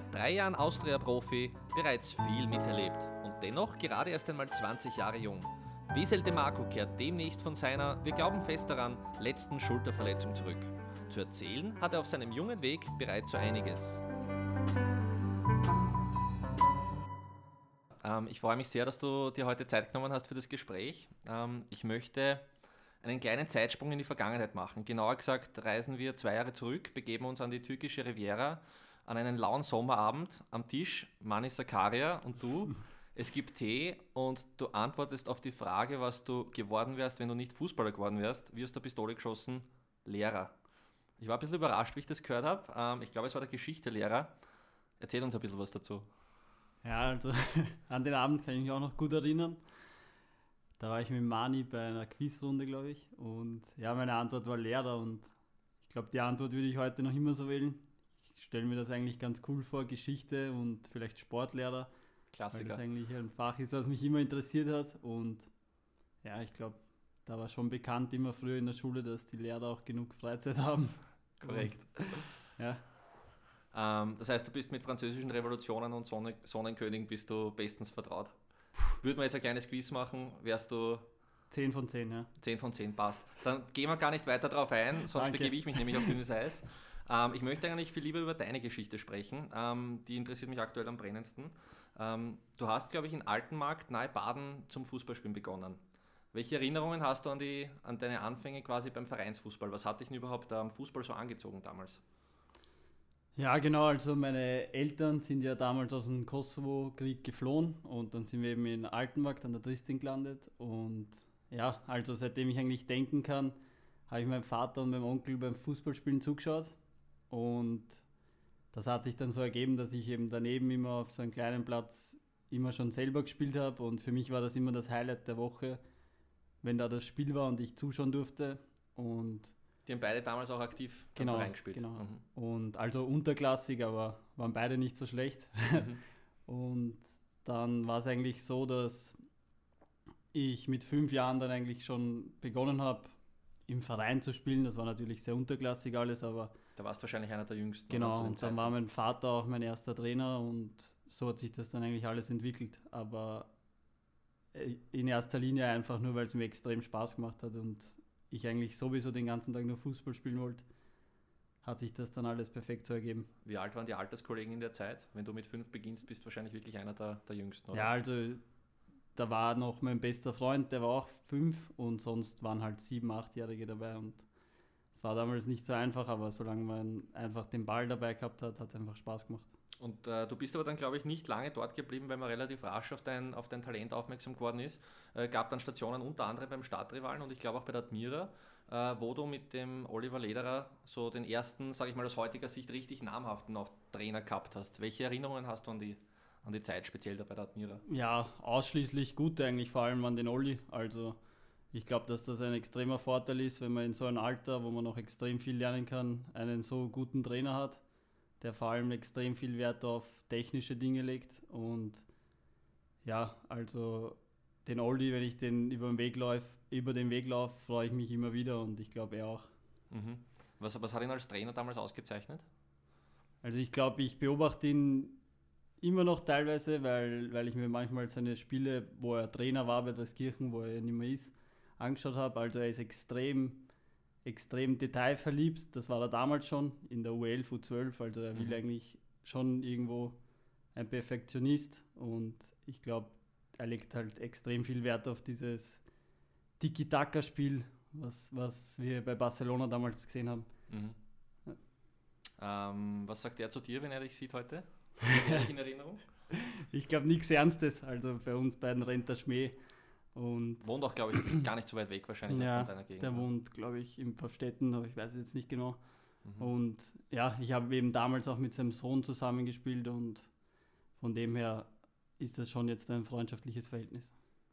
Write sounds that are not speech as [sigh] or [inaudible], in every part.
Seit drei Jahren Austria-Profi, bereits viel miterlebt und dennoch gerade erst einmal 20 Jahre jung. Wesel de Marco kehrt demnächst von seiner, wir glauben fest daran, letzten Schulterverletzung zurück. Zu erzählen hat er auf seinem jungen Weg bereits so einiges. Ähm, ich freue mich sehr, dass du dir heute Zeit genommen hast für das Gespräch. Ähm, ich möchte einen kleinen Zeitsprung in die Vergangenheit machen. Genauer gesagt reisen wir zwei Jahre zurück, begeben uns an die türkische Riviera an einen lauen Sommerabend am Tisch, Mani Sakaria und du. Es gibt Tee und du antwortest auf die Frage, was du geworden wärst, wenn du nicht Fußballer geworden wärst, wie aus der Pistole geschossen, Lehrer. Ich war ein bisschen überrascht, wie ich das gehört habe. Ähm, ich glaube, es war der Geschichtelehrer. Erzähl uns ein bisschen was dazu. Ja, also [laughs] an den Abend kann ich mich auch noch gut erinnern. Da war ich mit Mani bei einer Quizrunde, glaube ich. Und ja, meine Antwort war Lehrer und ich glaube, die Antwort würde ich heute noch immer so wählen stelle mir das eigentlich ganz cool vor, Geschichte und vielleicht Sportlehrer. Klassiker. Weil das eigentlich ein Fach ist, was mich immer interessiert hat. Und ja, ich glaube, da war schon bekannt immer früher in der Schule, dass die Lehrer auch genug Freizeit haben. Korrekt. ja. Ähm, das heißt, du bist mit französischen Revolutionen und Sonnen Sonnenkönigen bist du bestens vertraut. Würde man jetzt ein kleines Quiz machen, wärst du 10 von 10, ja. 10 von 10 passt. Dann gehen wir gar nicht weiter darauf ein, sonst Danke. begebe ich mich nämlich auf dünnes Eis. [laughs] Ähm, ich möchte eigentlich viel lieber über deine Geschichte sprechen. Ähm, die interessiert mich aktuell am brennendsten. Ähm, du hast, glaube ich, in Altenmarkt nahe Baden zum Fußballspielen begonnen. Welche Erinnerungen hast du an, die, an deine Anfänge quasi beim Vereinsfußball? Was hat dich denn überhaupt am Fußball so angezogen damals? Ja, genau. Also meine Eltern sind ja damals aus dem Kosovo-Krieg geflohen und dann sind wir eben in Altenmarkt an der Tristin gelandet. Und ja, also seitdem ich eigentlich denken kann, habe ich meinem Vater und meinem Onkel beim Fußballspielen zugeschaut. Und das hat sich dann so ergeben, dass ich eben daneben immer auf so einem kleinen Platz immer schon selber gespielt habe. Und für mich war das immer das Highlight der Woche, wenn da das Spiel war und ich zuschauen durfte. Und die haben beide damals auch aktiv genau, reingespielt. Genau. Mhm. Und also unterklassig, aber waren beide nicht so schlecht. Mhm. [laughs] und dann war es eigentlich so, dass ich mit fünf Jahren dann eigentlich schon begonnen habe, im Verein zu spielen. Das war natürlich sehr unterklassig alles, aber. Da warst du wahrscheinlich einer der jüngsten. Genau, und dann war mein Vater auch mein erster Trainer und so hat sich das dann eigentlich alles entwickelt. Aber äh, in erster Linie einfach nur, weil es mir extrem Spaß gemacht hat und ich eigentlich sowieso den ganzen Tag nur Fußball spielen wollte, hat sich das dann alles perfekt so ergeben. Wie alt waren die Alterskollegen in der Zeit? Wenn du mit fünf beginnst, bist du wahrscheinlich wirklich einer der, der Jüngsten, oder? Ja, also da war noch mein bester Freund, der war auch fünf und sonst waren halt sieben, achtjährige dabei und es war damals nicht so einfach, aber solange man einfach den Ball dabei gehabt hat, hat es einfach Spaß gemacht. Und äh, du bist aber dann, glaube ich, nicht lange dort geblieben, weil man relativ rasch auf dein, auf dein Talent aufmerksam geworden ist. Äh, gab dann Stationen unter anderem beim Stadtrivalen und ich glaube auch bei der Admira, äh, wo du mit dem Oliver Lederer so den ersten, sage ich mal aus heutiger Sicht, richtig namhaften auch Trainer gehabt hast. Welche Erinnerungen hast du an die an die Zeit, speziell da bei der Admira? Ja, ausschließlich gute eigentlich, vor allem an den Olli. Also ich glaube, dass das ein extremer Vorteil ist, wenn man in so einem Alter, wo man noch extrem viel lernen kann, einen so guten Trainer hat, der vor allem extrem viel Wert auf technische Dinge legt. Und ja, also den Olli, wenn ich den über den Weg laufe, über den Weg laufe, freue ich mich immer wieder und ich glaube er auch. Mhm. Was, was hat ihn als Trainer damals ausgezeichnet? Also ich glaube, ich beobachte ihn immer noch teilweise, weil, weil ich mir manchmal seine Spiele, wo er Trainer war bei Dreskirchen, wo er nicht mehr ist, angeschaut habe. Also er ist extrem, extrem detailverliebt. Das war er damals schon in der U11, U12. Also er will mhm. eigentlich schon irgendwo ein Perfektionist und ich glaube, er legt halt extrem viel Wert auf dieses Tiki-Taka-Spiel, was, was wir bei Barcelona damals gesehen haben. Mhm. Ja. Ähm, was sagt er zu dir, wenn er dich sieht heute? [laughs] in Erinnerung? Ich glaube nichts Ernstes. Also bei uns beiden rennt der Schmäh. Und wohnt auch, glaube ich, [clears throat] gar nicht so weit weg wahrscheinlich ja, von deiner Gegend. Der wohnt, glaube ich, in Pfaffstätten, aber ich weiß es jetzt nicht genau. Mhm. Und ja, ich habe eben damals auch mit seinem Sohn zusammengespielt und von dem her ist das schon jetzt ein freundschaftliches Verhältnis.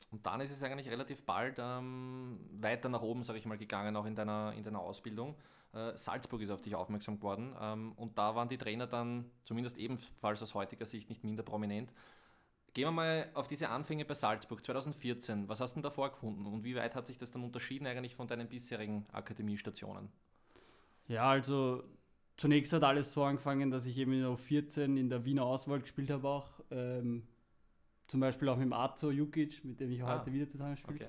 Und dann ist es eigentlich relativ bald ähm, weiter nach oben, sage ich mal, gegangen, auch in deiner, in deiner Ausbildung. Äh, Salzburg ist auf dich aufmerksam geworden ähm, und da waren die Trainer dann zumindest ebenfalls aus heutiger Sicht nicht minder prominent. Gehen wir mal auf diese Anfänge bei Salzburg 2014. Was hast du denn da vorgefunden und wie weit hat sich das dann unterschieden eigentlich von deinen bisherigen Akademiestationen? Ja, also zunächst hat alles so angefangen, dass ich eben in der 14 in der Wiener Auswahl gespielt habe auch. Ähm, zum Beispiel auch mit dem Azo Jukic, mit dem ich ah, heute wieder zusammenspiele. Okay.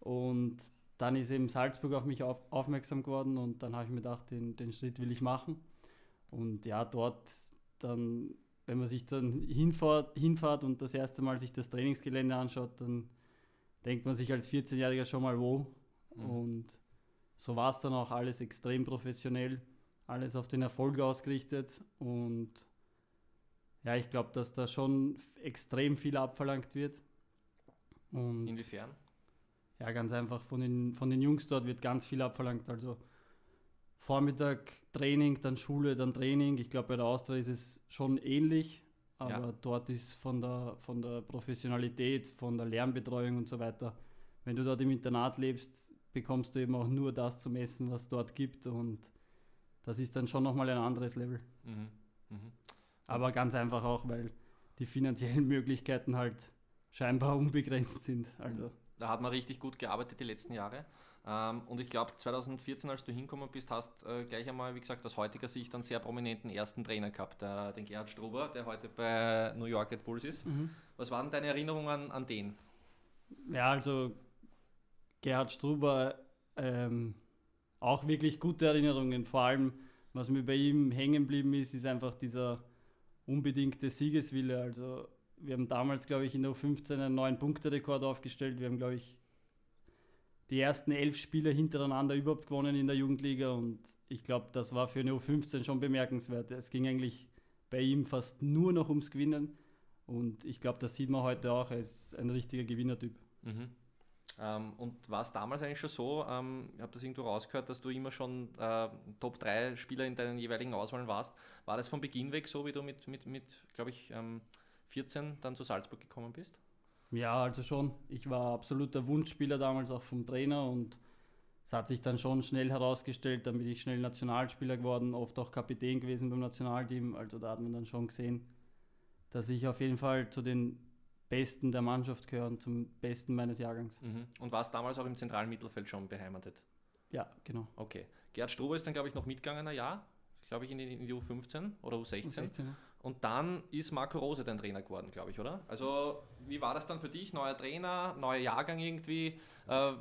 Und dann ist eben Salzburg auf mich auf, aufmerksam geworden und dann habe ich mir gedacht, den, den Schritt will ich machen. Und ja, dort dann, wenn man sich dann hinfahrt, hinfahrt und das erste Mal sich das Trainingsgelände anschaut, dann denkt man sich als 14-Jähriger schon mal wo. Mhm. Und so war es dann auch alles extrem professionell, alles auf den Erfolg ausgerichtet und ja, ich glaube, dass da schon extrem viel abverlangt wird. Und Inwiefern? Ja, ganz einfach von den, von den Jungs dort wird ganz viel abverlangt. Also Vormittag Training, dann Schule, dann Training. Ich glaube, bei der Austria ist es schon ähnlich, aber ja. dort ist von der, von der Professionalität, von der Lernbetreuung und so weiter, wenn du dort im Internat lebst, bekommst du eben auch nur das zum Essen, was es dort gibt und das ist dann schon nochmal ein anderes Level. Mhm. Mhm. Aber ganz einfach auch, weil die finanziellen [laughs] Möglichkeiten halt scheinbar unbegrenzt sind. Also. Da hat man richtig gut gearbeitet die letzten Jahre. Ähm, und ich glaube, 2014, als du hinkommen bist, hast äh, gleich einmal, wie gesagt, aus heutiger Sicht einen sehr prominenten ersten Trainer gehabt, der, den Gerhard Struber, der heute bei New York Red Bulls ist. Mhm. Was waren deine Erinnerungen an, an den? Ja, also Gerhard Struber, ähm, auch wirklich gute Erinnerungen. Vor allem, was mir bei ihm hängen geblieben ist, ist einfach dieser unbedingte Siegeswille. Also wir haben damals, glaube ich, in der U15 einen neuen Punkterekord aufgestellt. Wir haben, glaube ich, die ersten elf Spiele hintereinander überhaupt gewonnen in der Jugendliga und ich glaube, das war für eine U15 schon bemerkenswert. Es ging eigentlich bei ihm fast nur noch ums Gewinnen und ich glaube, das sieht man heute auch. Er ist ein richtiger Gewinnertyp. Mhm. Ähm, und war es damals eigentlich schon so, ähm, ich habe das irgendwo rausgehört, dass du immer schon äh, Top 3 Spieler in deinen jeweiligen Auswahlen warst. War das von Beginn weg so, wie du mit, mit, mit glaube ich, ähm, 14 dann zu Salzburg gekommen bist? Ja, also schon. Ich war absoluter Wunschspieler damals auch vom Trainer und es hat sich dann schon schnell herausgestellt, dann bin ich schnell Nationalspieler geworden, oft auch Kapitän gewesen beim Nationalteam. Also da hat man dann schon gesehen, dass ich auf jeden Fall zu den Besten der Mannschaft gehöre zum Besten meines Jahrgangs. Mhm. Und warst damals auch im zentralen Mittelfeld schon beheimatet? Ja, genau. Okay. Gerd Struber ist dann, glaube ich, noch mitgegangen ein Jahr, glaube ich, in die, in die U15 oder U16. U16 ja. Und dann ist Marco Rose dein Trainer geworden, glaube ich, oder? Also, wie war das dann für dich? Neuer Trainer, neuer Jahrgang irgendwie? Äh,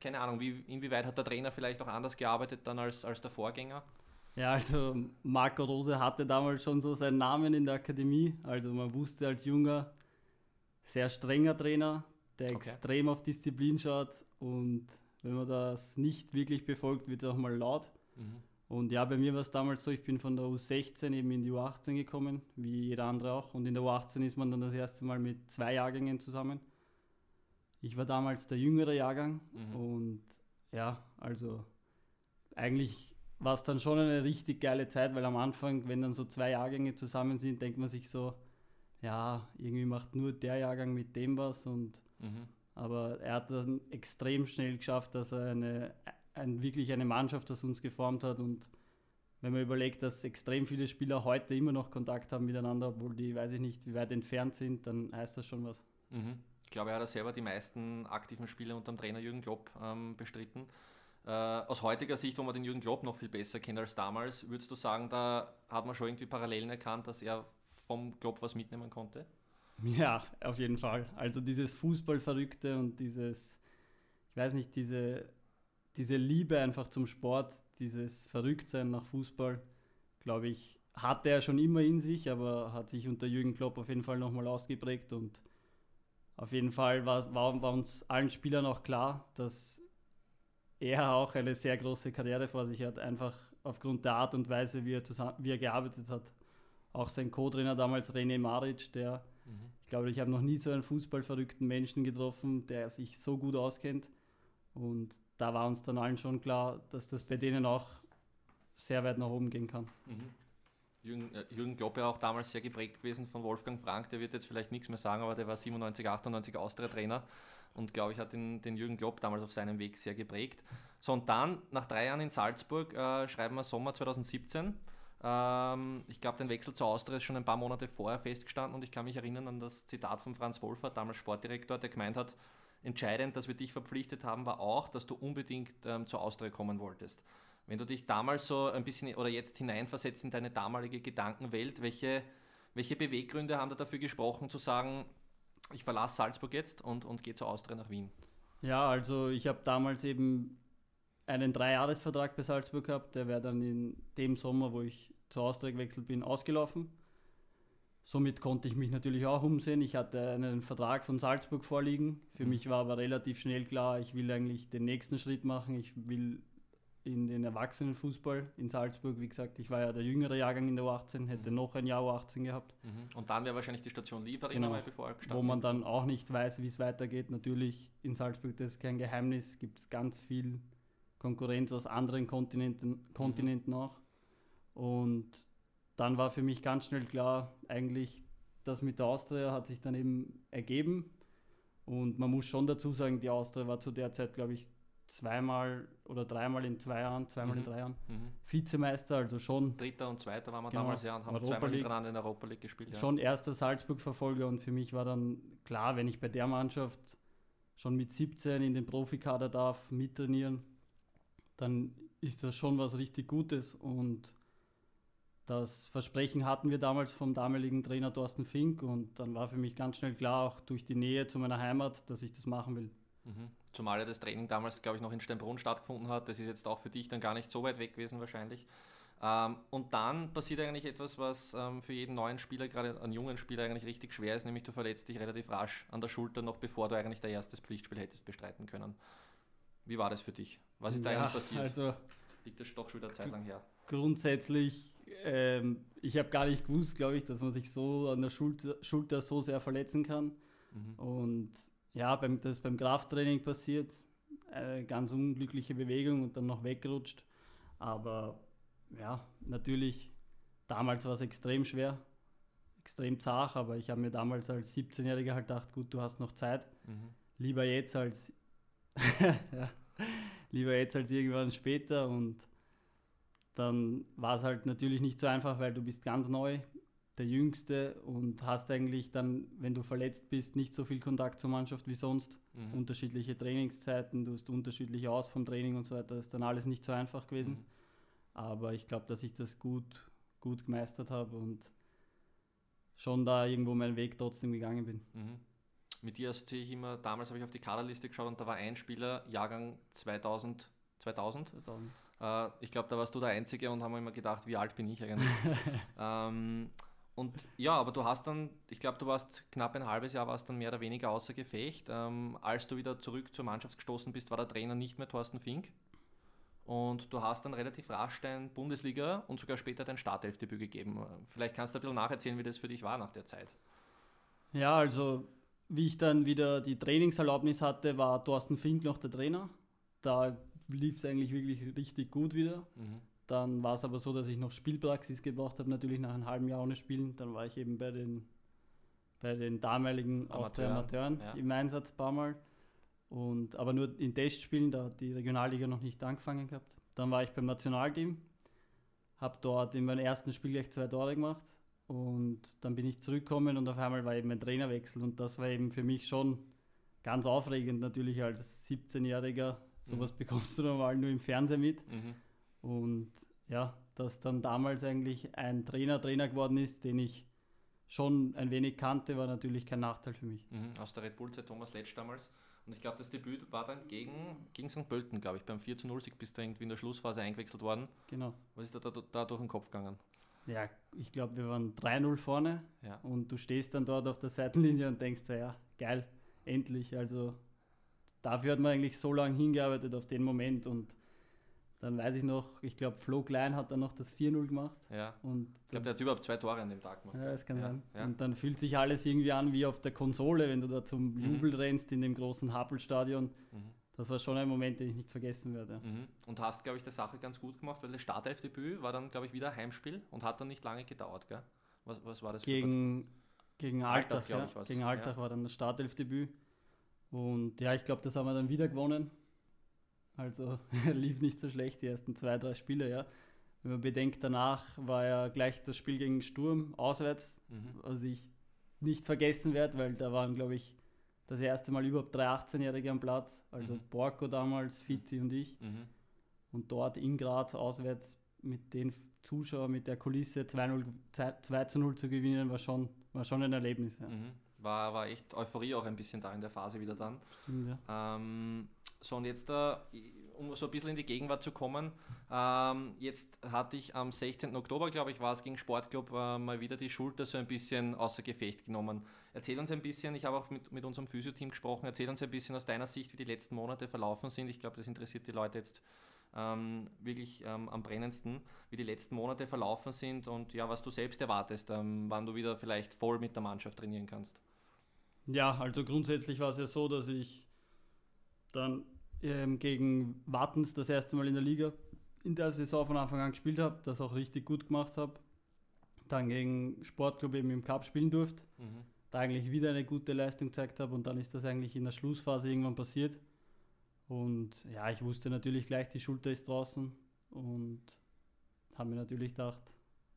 keine Ahnung, wie, inwieweit hat der Trainer vielleicht auch anders gearbeitet dann als, als der Vorgänger? Ja, also Marco Rose hatte damals schon so seinen Namen in der Akademie. Also man wusste als junger, sehr strenger Trainer, der okay. extrem auf Disziplin schaut und wenn man das nicht wirklich befolgt, wird es auch mal laut. Mhm. Und ja, bei mir war es damals so, ich bin von der U16 eben in die U18 gekommen, wie jeder andere auch. Und in der U18 ist man dann das erste Mal mit zwei Jahrgängen zusammen. Ich war damals der jüngere Jahrgang mhm. und ja, also eigentlich war es dann schon eine richtig geile Zeit, weil am Anfang, wenn dann so zwei Jahrgänge zusammen sind, denkt man sich so, ja, irgendwie macht nur der Jahrgang mit dem was und mhm. aber er hat dann extrem schnell geschafft, dass er eine ein, wirklich eine Mannschaft aus uns geformt hat. Und wenn man überlegt, dass extrem viele Spieler heute immer noch Kontakt haben miteinander, obwohl die, weiß ich nicht, wie weit entfernt sind, dann heißt das schon was. Mhm. Ich glaube, er hat selber die meisten aktiven Spiele unter dem Trainer Jürgen Klopp ähm, bestritten. Äh, aus heutiger Sicht, wo man den Jürgen Klopp noch viel besser kennt als damals, würdest du sagen, da hat man schon irgendwie Parallelen erkannt, dass er vom Klopp was mitnehmen konnte? Ja, auf jeden Fall. Also dieses Fußballverrückte und dieses, ich weiß nicht, diese diese Liebe einfach zum Sport, dieses Verrücktsein nach Fußball, glaube ich, hatte er schon immer in sich, aber hat sich unter Jürgen Klopp auf jeden Fall nochmal ausgeprägt und auf jeden Fall war, war, war, uns allen Spielern auch klar, dass er auch eine sehr große Karriere vor sich hat, einfach aufgrund der Art und Weise, wie er, zusammen, wie er gearbeitet hat. Auch sein Co-Trainer damals, René Maric, der, mhm. ich glaube, ich habe noch nie so einen fußballverrückten Menschen getroffen, der sich so gut auskennt. Und da war uns dann allen schon klar, dass das bei denen auch sehr weit nach oben gehen kann. Mhm. Jürgen, äh, Jürgen Klopp ja auch damals sehr geprägt gewesen von Wolfgang Frank, der wird jetzt vielleicht nichts mehr sagen, aber der war 97, 98 Austria-Trainer und glaube ich hat den, den, Jürgen Klopp damals auf seinem Weg sehr geprägt. So und dann, nach drei Jahren in Salzburg, äh, schreiben wir Sommer 2017. Ähm, ich glaube, den Wechsel zur Austria ist schon ein paar Monate vorher festgestanden und ich kann mich erinnern an das Zitat von Franz Wolfer, damals Sportdirektor, der gemeint hat, entscheidend, dass wir dich verpflichtet haben, war auch, dass du unbedingt ähm, zur Austria kommen wolltest. Wenn du dich damals so ein bisschen oder jetzt hineinversetzt in deine damalige Gedankenwelt, welche, welche Beweggründe haben da dafür gesprochen, zu sagen, ich verlasse Salzburg jetzt und, und gehe zur Austria nach Wien? Ja, also ich habe damals eben einen Dreijahresvertrag bei Salzburg gehabt. Der wäre dann in dem Sommer, wo ich zur Austria gewechselt bin, ausgelaufen. Somit konnte ich mich natürlich auch umsehen. Ich hatte einen Vertrag von Salzburg vorliegen. Für mhm. mich war aber relativ schnell klar, ich will eigentlich den nächsten Schritt machen. Ich will in den Erwachsenenfußball in Salzburg. Wie gesagt, ich war ja der jüngere Jahrgang in der U18, hätte mhm. noch ein Jahr U18 gehabt. Mhm. Und dann wäre wahrscheinlich die Station Liefering genau, bevor Wo man dann auch nicht weiß, wie es weitergeht. Natürlich in Salzburg, das ist kein Geheimnis, gibt es ganz viel Konkurrenz aus anderen Kontinenten, Kontinenten mhm. auch. Und dann war für mich ganz schnell klar, eigentlich das mit der Austria hat sich dann eben ergeben. Und man muss schon dazu sagen, die Austria war zu der Zeit, glaube ich, zweimal oder dreimal in zwei Jahren, zweimal mhm. in drei Jahren mhm. Vizemeister, also schon. Dritter und Zweiter waren wir genau, damals ja und haben Europa zweimal hintereinander in der Europa League gespielt. Ja. Schon erster Salzburg-Verfolger und für mich war dann klar, wenn ich bei der Mannschaft schon mit 17 in den Profikader darf, mittrainieren, dann ist das schon was richtig Gutes und das Versprechen hatten wir damals vom damaligen Trainer Thorsten Fink und dann war für mich ganz schnell klar, auch durch die Nähe zu meiner Heimat, dass ich das machen will. Mhm. Zumal ja das Training damals, glaube ich, noch in Steinbrunn stattgefunden hat. Das ist jetzt auch für dich dann gar nicht so weit weg gewesen wahrscheinlich. Ähm, und dann passiert eigentlich etwas, was ähm, für jeden neuen Spieler, gerade einen jungen Spieler, eigentlich richtig schwer ist, nämlich du verletzt dich relativ rasch an der Schulter, noch bevor du eigentlich dein erstes Pflichtspiel hättest bestreiten können. Wie war das für dich? Was ist da eigentlich passiert? Also, Liegt das doch schon wieder Zeit lang her? Grundsätzlich, ähm, ich habe gar nicht gewusst, glaube ich, dass man sich so an der Schulter, Schulter so sehr verletzen kann. Mhm. Und ja, beim, das ist beim Krafttraining passiert. Eine ganz unglückliche Bewegung und dann noch weggerutscht. Aber ja, natürlich, damals war es extrem schwer, extrem zart, aber ich habe mir damals als 17-Jähriger halt gedacht, gut, du hast noch Zeit. Mhm. Lieber jetzt als [laughs] ja, lieber jetzt als irgendwann später und dann war es halt natürlich nicht so einfach, weil du bist ganz neu, der Jüngste und hast eigentlich dann, wenn du verletzt bist, nicht so viel Kontakt zur Mannschaft wie sonst. Mhm. Unterschiedliche Trainingszeiten, du hast unterschiedlich aus vom Training und so weiter. Das ist dann alles nicht so einfach gewesen. Mhm. Aber ich glaube, dass ich das gut, gut gemeistert habe und schon da irgendwo meinen Weg trotzdem gegangen bin. Mhm. Mit dir assoziiere ich immer, damals habe ich auf die Kaderliste geschaut und da war ein Spieler, Jahrgang 2000. 2000? 2000. Äh, ich glaube, da warst du der Einzige und haben immer gedacht, wie alt bin ich eigentlich? [laughs] ähm, und ja, aber du hast dann, ich glaube, du warst knapp ein halbes Jahr, warst dann mehr oder weniger außer Gefecht. Ähm, als du wieder zurück zur Mannschaft gestoßen bist, war der Trainer nicht mehr Thorsten Fink. Und du hast dann relativ rasch dein Bundesliga und sogar später dein Startelfdebüt gegeben. Vielleicht kannst du ein bisschen nacherzählen, wie das für dich war nach der Zeit. Ja, also wie ich dann wieder die Trainingserlaubnis hatte, war Thorsten Fink noch der Trainer. Da lief es eigentlich wirklich richtig gut wieder. Mhm. Dann war es aber so, dass ich noch Spielpraxis gebraucht habe, natürlich nach einem halben Jahr ohne Spielen. Dann war ich eben bei den, bei den damaligen Austria-Amateuren ja. im Einsatz ein paar Mal. Und, aber nur in Testspielen, da hat die Regionalliga noch nicht angefangen gehabt. Dann war ich beim Nationalteam, habe dort in meinem ersten Spiel gleich zwei Tore gemacht. Und dann bin ich zurückgekommen und auf einmal war eben ein Trainerwechsel. Und das war eben für mich schon ganz aufregend, natürlich als 17-Jähriger. Sowas mhm. bekommst du normal nur im Fernsehen mit. Mhm. Und ja, dass dann damals eigentlich ein Trainer Trainer geworden ist, den ich schon ein wenig kannte, war natürlich kein Nachteil für mich. Mhm, aus der Red Bull-Zeit Thomas Letsch damals. Und ich glaube, das Debüt war dann gegen, gegen St. Pölten, glaube ich. Beim 4 zu 0 Sieg bist du irgendwie in der Schlussphase eingewechselt worden. Genau. Was ist da, da, da durch den Kopf gegangen? Ja, ich glaube, wir waren 3-0 vorne ja. und du stehst dann dort auf der Seitenlinie und denkst, ja, geil, endlich. Also dafür hat man eigentlich so lange hingearbeitet auf den Moment und dann weiß ich noch, ich glaube, Flo Klein hat dann noch das 4-0 gemacht. Ja. Und ich glaube, der hat überhaupt zwei Tore an dem Tag gemacht. Ja, das kann ja. sein. Ja. Und dann fühlt sich alles irgendwie an wie auf der Konsole, wenn du da zum mhm. Jubel rennst in dem großen Happelstadion. Mhm. Das war schon ein Moment, den ich nicht vergessen werde. Mhm. Und hast, glaube ich, der Sache ganz gut gemacht, weil das Startelfdebüt war dann, glaube ich, wieder Heimspiel und hat dann nicht lange gedauert. Gell? Was, was war das? Gegen, gegen Alltag, glaube ich. Was. Gegen Alltag war dann das Startelfdebüt. Und ja, ich glaube, das haben wir dann wieder gewonnen. Also [laughs] lief nicht so schlecht die ersten zwei, drei Spiele, ja. Wenn man bedenkt, danach war ja gleich das Spiel gegen Sturm auswärts, mhm. was ich nicht vergessen werde, weil da waren, glaube ich, das erste Mal überhaupt drei 18-Jährige am Platz. Also mhm. Borko damals, Fizi und ich. Mhm. Und dort in Graz auswärts mit den Zuschauern, mit der Kulisse 2, 2 zu 0 zu gewinnen, war schon, war schon ein Erlebnis. Ja. Mhm. War, war echt Euphorie auch ein bisschen da in der Phase wieder dann. Stimmt, ja. Ähm, so, und jetzt um so ein bisschen in die Gegenwart zu kommen, ähm, jetzt hatte ich am 16. Oktober, glaube ich, war es gegen Sportclub äh, mal wieder die Schulter so ein bisschen außer Gefecht genommen. Erzähl uns ein bisschen, ich habe auch mit, mit unserem Physioteam gesprochen, erzähl uns ein bisschen aus deiner Sicht, wie die letzten Monate verlaufen sind. Ich glaube, das interessiert die Leute jetzt ähm, wirklich ähm, am brennendsten, wie die letzten Monate verlaufen sind und ja, was du selbst erwartest, ähm, wann du wieder vielleicht voll mit der Mannschaft trainieren kannst. Ja, also grundsätzlich war es ja so, dass ich dann ähm, gegen Wattens das erste Mal in der Liga in der Saison von Anfang an gespielt habe, das auch richtig gut gemacht habe. Dann gegen Sportclub eben im Cup spielen durfte, mhm. da eigentlich wieder eine gute Leistung gezeigt habe und dann ist das eigentlich in der Schlussphase irgendwann passiert. Und ja, ich wusste natürlich gleich, die Schulter ist draußen und habe mir natürlich gedacht,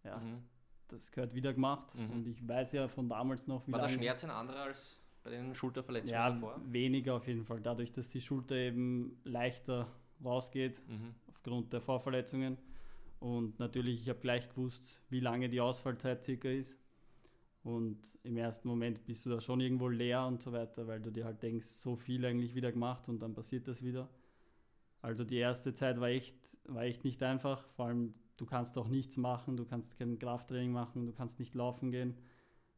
ja, mhm. Das gehört wieder gemacht. Mhm. Und ich weiß ja von damals noch, wie War der Schmerz ein anderer als bei den Schulterverletzungen ja, davor? weniger auf jeden Fall. Dadurch, dass die Schulter eben leichter rausgeht, mhm. aufgrund der Vorverletzungen. Und natürlich, ich habe gleich gewusst, wie lange die Ausfallzeit circa ist. Und im ersten Moment bist du da schon irgendwo leer und so weiter, weil du dir halt denkst, so viel eigentlich wieder gemacht und dann passiert das wieder. Also die erste Zeit war echt, war echt nicht einfach. Vor allem, du kannst auch nichts machen, du kannst kein Krafttraining machen, du kannst nicht laufen gehen.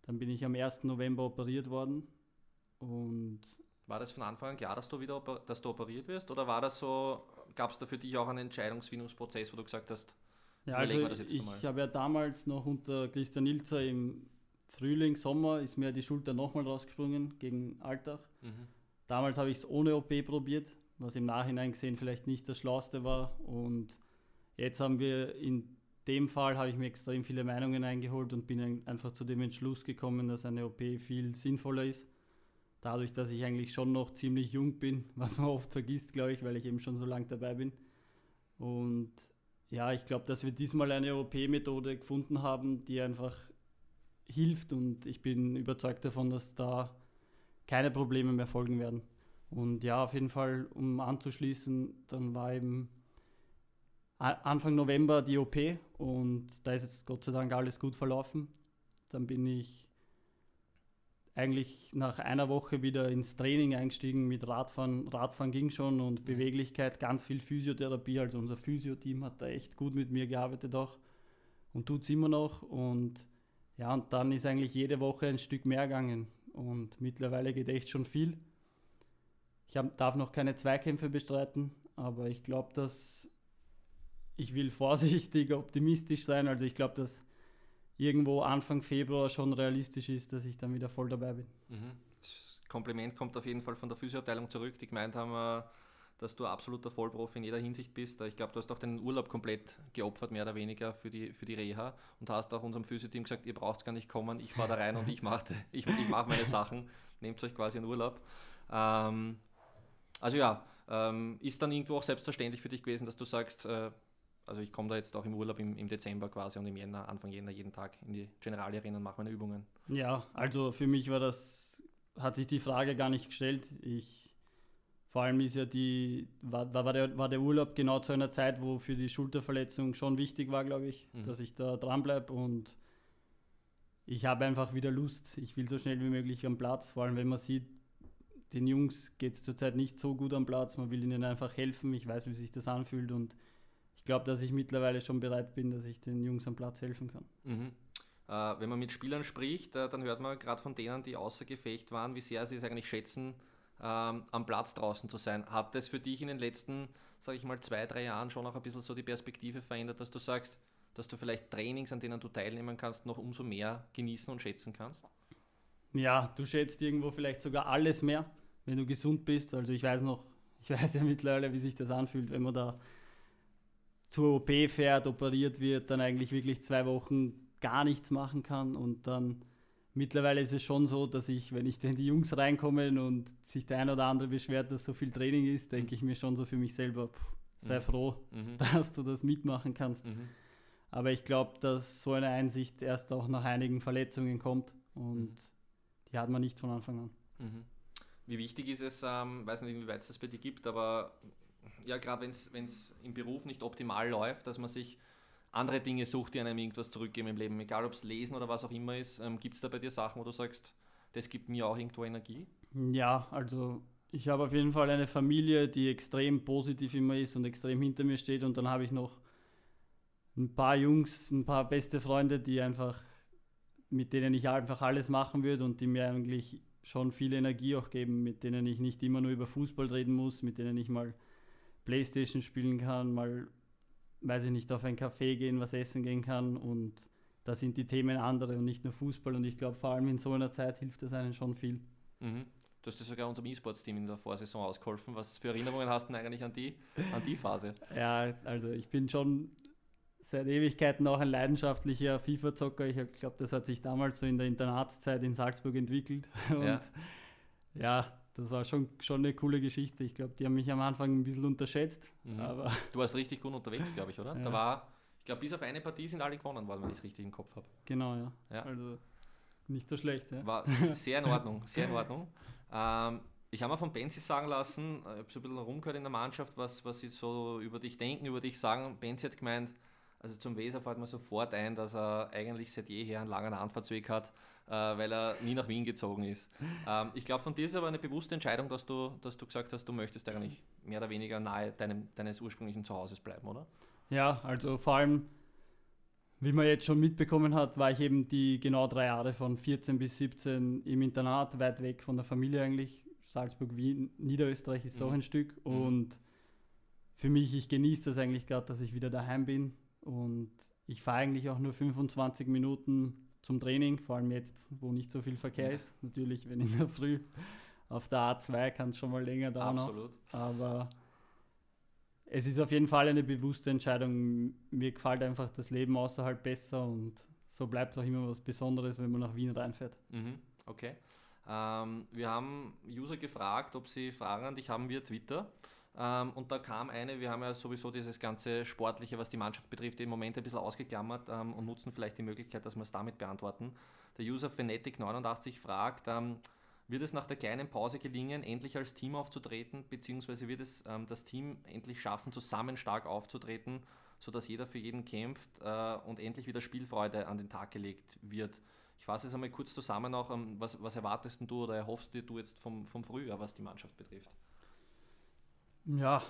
Dann bin ich am 1. November operiert worden und war das von Anfang an klar, dass du wieder dass du operiert wirst? Oder war das so, gab es da für dich auch einen Entscheidungsfindungsprozess, wo du gesagt hast, ja, also ich habe ja damals noch unter Christian Ilzer im Frühling, Sommer ist mir die Schulter nochmal rausgesprungen gegen Alltag. Mhm. Damals habe ich es ohne OP probiert, was im Nachhinein gesehen vielleicht nicht das Schlauste war. Und jetzt haben wir in dem Fall habe ich mir extrem viele Meinungen eingeholt und bin einfach zu dem Entschluss gekommen, dass eine OP viel sinnvoller ist dadurch, dass ich eigentlich schon noch ziemlich jung bin, [laughs] was man oft vergisst, glaube ich, weil ich eben schon so lange dabei bin. Und ja, ich glaube, dass wir diesmal eine OP-Methode gefunden haben, die einfach hilft und ich bin überzeugt davon, dass da keine Probleme mehr folgen werden. Und ja, auf jeden Fall, um anzuschließen, dann war eben Anfang November die OP und da ist jetzt Gott sei Dank alles gut verlaufen. Dann bin ich eigentlich nach einer Woche wieder ins Training eingestiegen mit Radfahren. Radfahren ging schon und. Beweglichkeit, ganz viel Physiotherapie. Also unser Physioteam hat da echt gut mit mir gearbeitet auch und tut es immer noch. Und ja, und dann ist eigentlich jede Woche ein Stück mehr gegangen und mittlerweile geht echt schon viel. Ich hab, darf noch keine Zweikämpfe bestreiten, aber ich glaube, dass ich will vorsichtig [laughs] optimistisch sein. Also ich glaube, dass irgendwo Anfang Februar schon realistisch ist, dass ich dann wieder voll dabei bin. Mhm. Das Kompliment kommt auf jeden Fall von der Physioabteilung zurück, die gemeint haben, äh, dass du absoluter Vollprofi in jeder Hinsicht bist. Ich glaube, du hast auch den Urlaub komplett geopfert, mehr oder weniger für die, für die Reha und hast auch unserem Physioteam gesagt, ihr braucht gar nicht kommen, ich fahre da rein und ich mache [laughs] ich, ich mach meine Sachen, nehmt euch quasi in Urlaub. Ähm, also ja, ähm, ist dann irgendwo auch selbstverständlich für dich gewesen, dass du sagst, äh, also ich komme da jetzt auch im Urlaub im, im, Dezember quasi und im Jänner, Anfang Jänner jeden Tag in die Generalien und mache meine Übungen. Ja, also für mich war das, hat sich die Frage gar nicht gestellt. Ich, vor allem ist ja die, war, war, der, war der Urlaub genau zu einer Zeit, wo für die Schulterverletzung schon wichtig war, glaube ich, mhm. dass ich da dranbleibe und ich habe einfach wieder Lust. Ich will so schnell wie möglich am Platz, vor allem wenn man sieht, den Jungs geht es zurzeit nicht so gut am Platz. Man will ihnen einfach helfen. Ich weiß, wie sich das anfühlt und glaube, dass ich mittlerweile schon bereit bin, dass ich den Jungs am Platz helfen kann. Mhm. Äh, wenn man mit Spielern spricht, äh, dann hört man gerade von denen, die außer Gefecht waren, wie sehr sie es eigentlich schätzen, ähm, am Platz draußen zu sein. Hat das für dich in den letzten, sage ich mal, zwei, drei Jahren schon auch ein bisschen so die Perspektive verändert, dass du sagst, dass du vielleicht Trainings, an denen du teilnehmen kannst, noch umso mehr genießen und schätzen kannst? Ja, du schätzt irgendwo vielleicht sogar alles mehr, wenn du gesund bist. Also ich weiß noch, ich [laughs] weiß ja mittlerweile, wie sich das anfühlt, wenn man da zur OP fährt, operiert wird, dann eigentlich wirklich zwei Wochen gar nichts machen kann und dann mittlerweile ist es schon so, dass ich, wenn ich, wenn die Jungs reinkommen und sich der ein oder andere beschwert, dass so viel Training ist, denke ich mir schon so für mich selber, pff, sei mhm. froh, mhm. [laughs] dass du das mitmachen kannst. Mhm. Aber ich glaube, dass so eine Einsicht erst auch nach einigen Verletzungen kommt und mhm. die hat man nicht von Anfang an. Mhm. Wie wichtig ist es, ähm, weiß nicht, inwieweit es das bei dir gibt, aber ja, gerade wenn es im Beruf nicht optimal läuft, dass man sich andere Dinge sucht, die einem irgendwas zurückgeben im Leben, egal ob es Lesen oder was auch immer ist. Ähm, gibt es da bei dir Sachen, wo du sagst, das gibt mir auch irgendwo Energie? Ja, also ich habe auf jeden Fall eine Familie, die extrem positiv immer ist und extrem hinter mir steht und dann habe ich noch ein paar Jungs, ein paar beste Freunde, die einfach, mit denen ich einfach alles machen würde und die mir eigentlich schon viel Energie auch geben, mit denen ich nicht immer nur über Fußball reden muss, mit denen ich mal Playstation spielen kann, mal, weiß ich nicht, auf ein Café gehen, was essen gehen kann und da sind die Themen andere und nicht nur Fußball und ich glaube vor allem in so einer Zeit hilft es einem schon viel. Mhm. Du hast ja sogar unserem E-Sports-Team in der Vorsaison ausgeholfen. Was für Erinnerungen hast du denn eigentlich an die, an die Phase? Ja, also ich bin schon seit Ewigkeiten auch ein leidenschaftlicher FIFA-Zocker. Ich glaube, das hat sich damals so in der Internatszeit in Salzburg entwickelt. [laughs] Und ja, ja das war schon, schon eine coole Geschichte. Ich glaube, die haben mich am Anfang ein bisschen unterschätzt. Mhm. Aber [laughs] du warst richtig gut unterwegs, glaube ich, oder? Ja. Da war, ich glaube, bis auf eine Partie sind alle gewonnen worden, wenn ich es richtig im Kopf habe. Genau, ja. ja. Also nicht so schlecht. Ja. War [laughs] sehr in Ordnung, sehr in Ordnung. Ähm, ich habe mir von Benzi sagen lassen, ich habe so ein bisschen rumgehört in der Mannschaft, was, was sie so über dich denken, über dich sagen. Benzi hat gemeint, also zum Weser fällt mir sofort ein, dass er eigentlich seit jeher einen langen Anfahrtsweg hat, äh, weil er nie nach Wien gezogen ist. Ähm, ich glaube, von dir ist aber eine bewusste Entscheidung, dass du, dass du gesagt hast, du möchtest eigentlich mehr oder weniger nahe deinem, deines ursprünglichen Zuhauses bleiben, oder? Ja, also vor allem, wie man jetzt schon mitbekommen hat, war ich eben die genau drei Jahre von 14 bis 17 im Internat, weit weg von der Familie eigentlich. Salzburg, Wien, Niederösterreich ist mhm. doch ein Stück. Mhm. Und für mich, ich genieße das eigentlich gerade, dass ich wieder daheim bin. Und ich fahre eigentlich auch nur 25 Minuten zum Training, vor allem jetzt, wo nicht so viel Verkehr ja. ist. Natürlich, wenn in der Früh auf der A2 kann es schon mal länger dauern. Absolut. Noch. Aber es ist auf jeden Fall eine bewusste Entscheidung. Mir gefällt einfach das Leben außerhalb besser und so bleibt es auch immer was Besonderes, wenn man nach Wien reinfährt. Mhm, okay. Ähm, wir haben User gefragt, ob sie Fragen an dich haben via Twitter. Ähm, und da kam eine, wir haben ja sowieso dieses ganze Sportliche, was die Mannschaft betrifft, im Moment ein bisschen ausgeklammert ähm, und nutzen vielleicht die Möglichkeit, dass wir es damit beantworten. Der User Fnatic89 fragt, ähm, wird es nach der kleinen Pause gelingen, endlich als Team aufzutreten, beziehungsweise wird es ähm, das Team endlich schaffen, zusammen stark aufzutreten, sodass jeder für jeden kämpft äh, und endlich wieder Spielfreude an den Tag gelegt wird? Ich fasse es einmal kurz zusammen auch, ähm, was, was erwartest du oder erhoffst du jetzt vom, vom Frühjahr, was die Mannschaft betrifft? Ja,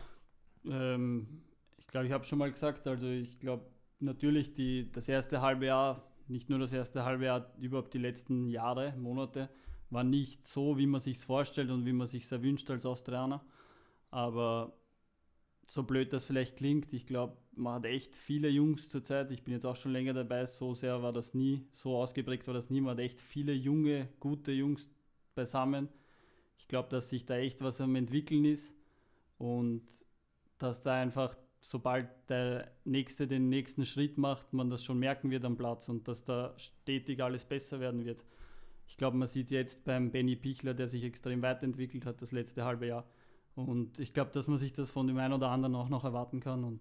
ähm, ich glaube, ich habe schon mal gesagt, also ich glaube natürlich die, das erste halbe Jahr, nicht nur das erste halbe Jahr, überhaupt die letzten Jahre, Monate, war nicht so, wie man sich vorstellt und wie man sich erwünscht als Austrianer. Aber so blöd das vielleicht klingt, ich glaube, man hat echt viele Jungs zurzeit. Ich bin jetzt auch schon länger dabei, so sehr war das nie, so ausgeprägt war das nie. Man hat echt viele junge, gute Jungs beisammen. Ich glaube, dass sich da echt was am entwickeln ist und dass da einfach, sobald der Nächste den nächsten Schritt macht, man das schon merken wird am Platz und dass da stetig alles besser werden wird. Ich glaube, man sieht jetzt beim Benny Pichler, der sich extrem weiterentwickelt hat das letzte halbe Jahr. Und ich glaube, dass man sich das von dem einen oder anderen auch noch erwarten kann. Und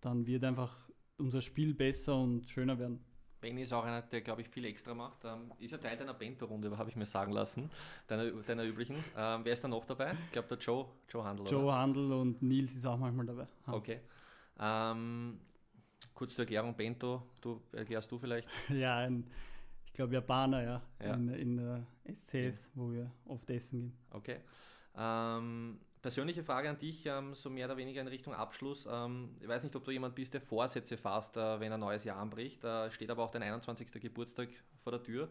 dann wird einfach unser Spiel besser und schöner werden. Benny ist auch einer, der, glaube ich, viel extra macht. Ähm, ist ja Teil deiner Bento-Runde, habe ich mir sagen lassen, deiner, deiner üblichen. Ähm, wer ist da noch dabei? Ich glaube, der Joe, Joe Handel. Joe oder? Handel und Nils ist auch manchmal dabei. Ja. Okay. Ähm, kurz zur Erklärung, Bento, du erklärst du vielleicht? [laughs] Ja, ein glaube Japaner, ja, ja. In, in der SCS, ja. wo wir oft essen gehen. Okay. Ähm, persönliche Frage an dich, ähm, so mehr oder weniger in Richtung Abschluss. Ähm, ich weiß nicht, ob du jemand bist, der Vorsätze fasst, äh, wenn ein neues Jahr anbricht. Da steht aber auch dein 21. Geburtstag vor der Tür.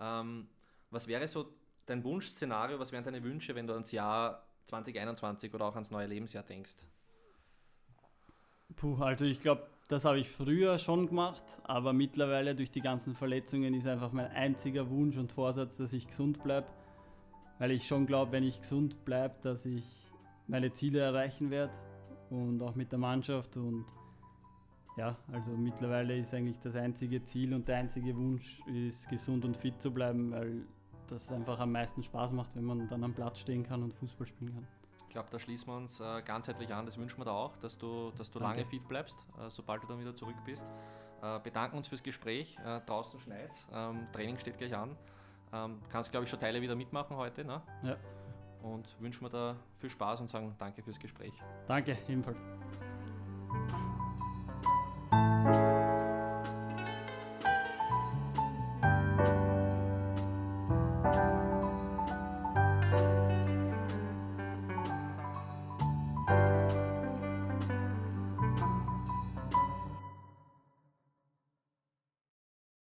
Ähm, was wäre so dein Wunschszenario, was wären deine Wünsche, wenn du ans Jahr 2021 oder auch ans neue Lebensjahr denkst? Puh, also ich glaube, das habe ich früher schon gemacht, aber mittlerweile durch die ganzen Verletzungen ist einfach mein einziger Wunsch und Vorsatz, dass ich gesund bleibe. Weil ich schon glaube, wenn ich gesund bleibe, dass ich meine Ziele erreichen werde und auch mit der Mannschaft. Und ja, also mittlerweile ist eigentlich das einzige Ziel und der einzige Wunsch, ist gesund und fit zu bleiben, weil das einfach am meisten Spaß macht, wenn man dann am Platz stehen kann und Fußball spielen kann glaube, da schließen wir uns äh, ganzheitlich an. Das wünschen wir da auch, dass du, dass du lange fit bleibst, äh, sobald du dann wieder zurück bist. Äh, bedanken uns fürs Gespräch. Draußen schneit ähm, Training steht gleich an. Ähm, kannst, glaube ich, schon Teile wieder mitmachen heute. Ne? Ja. Und wünschen mir da viel Spaß und sagen danke fürs Gespräch. Danke, ebenfalls.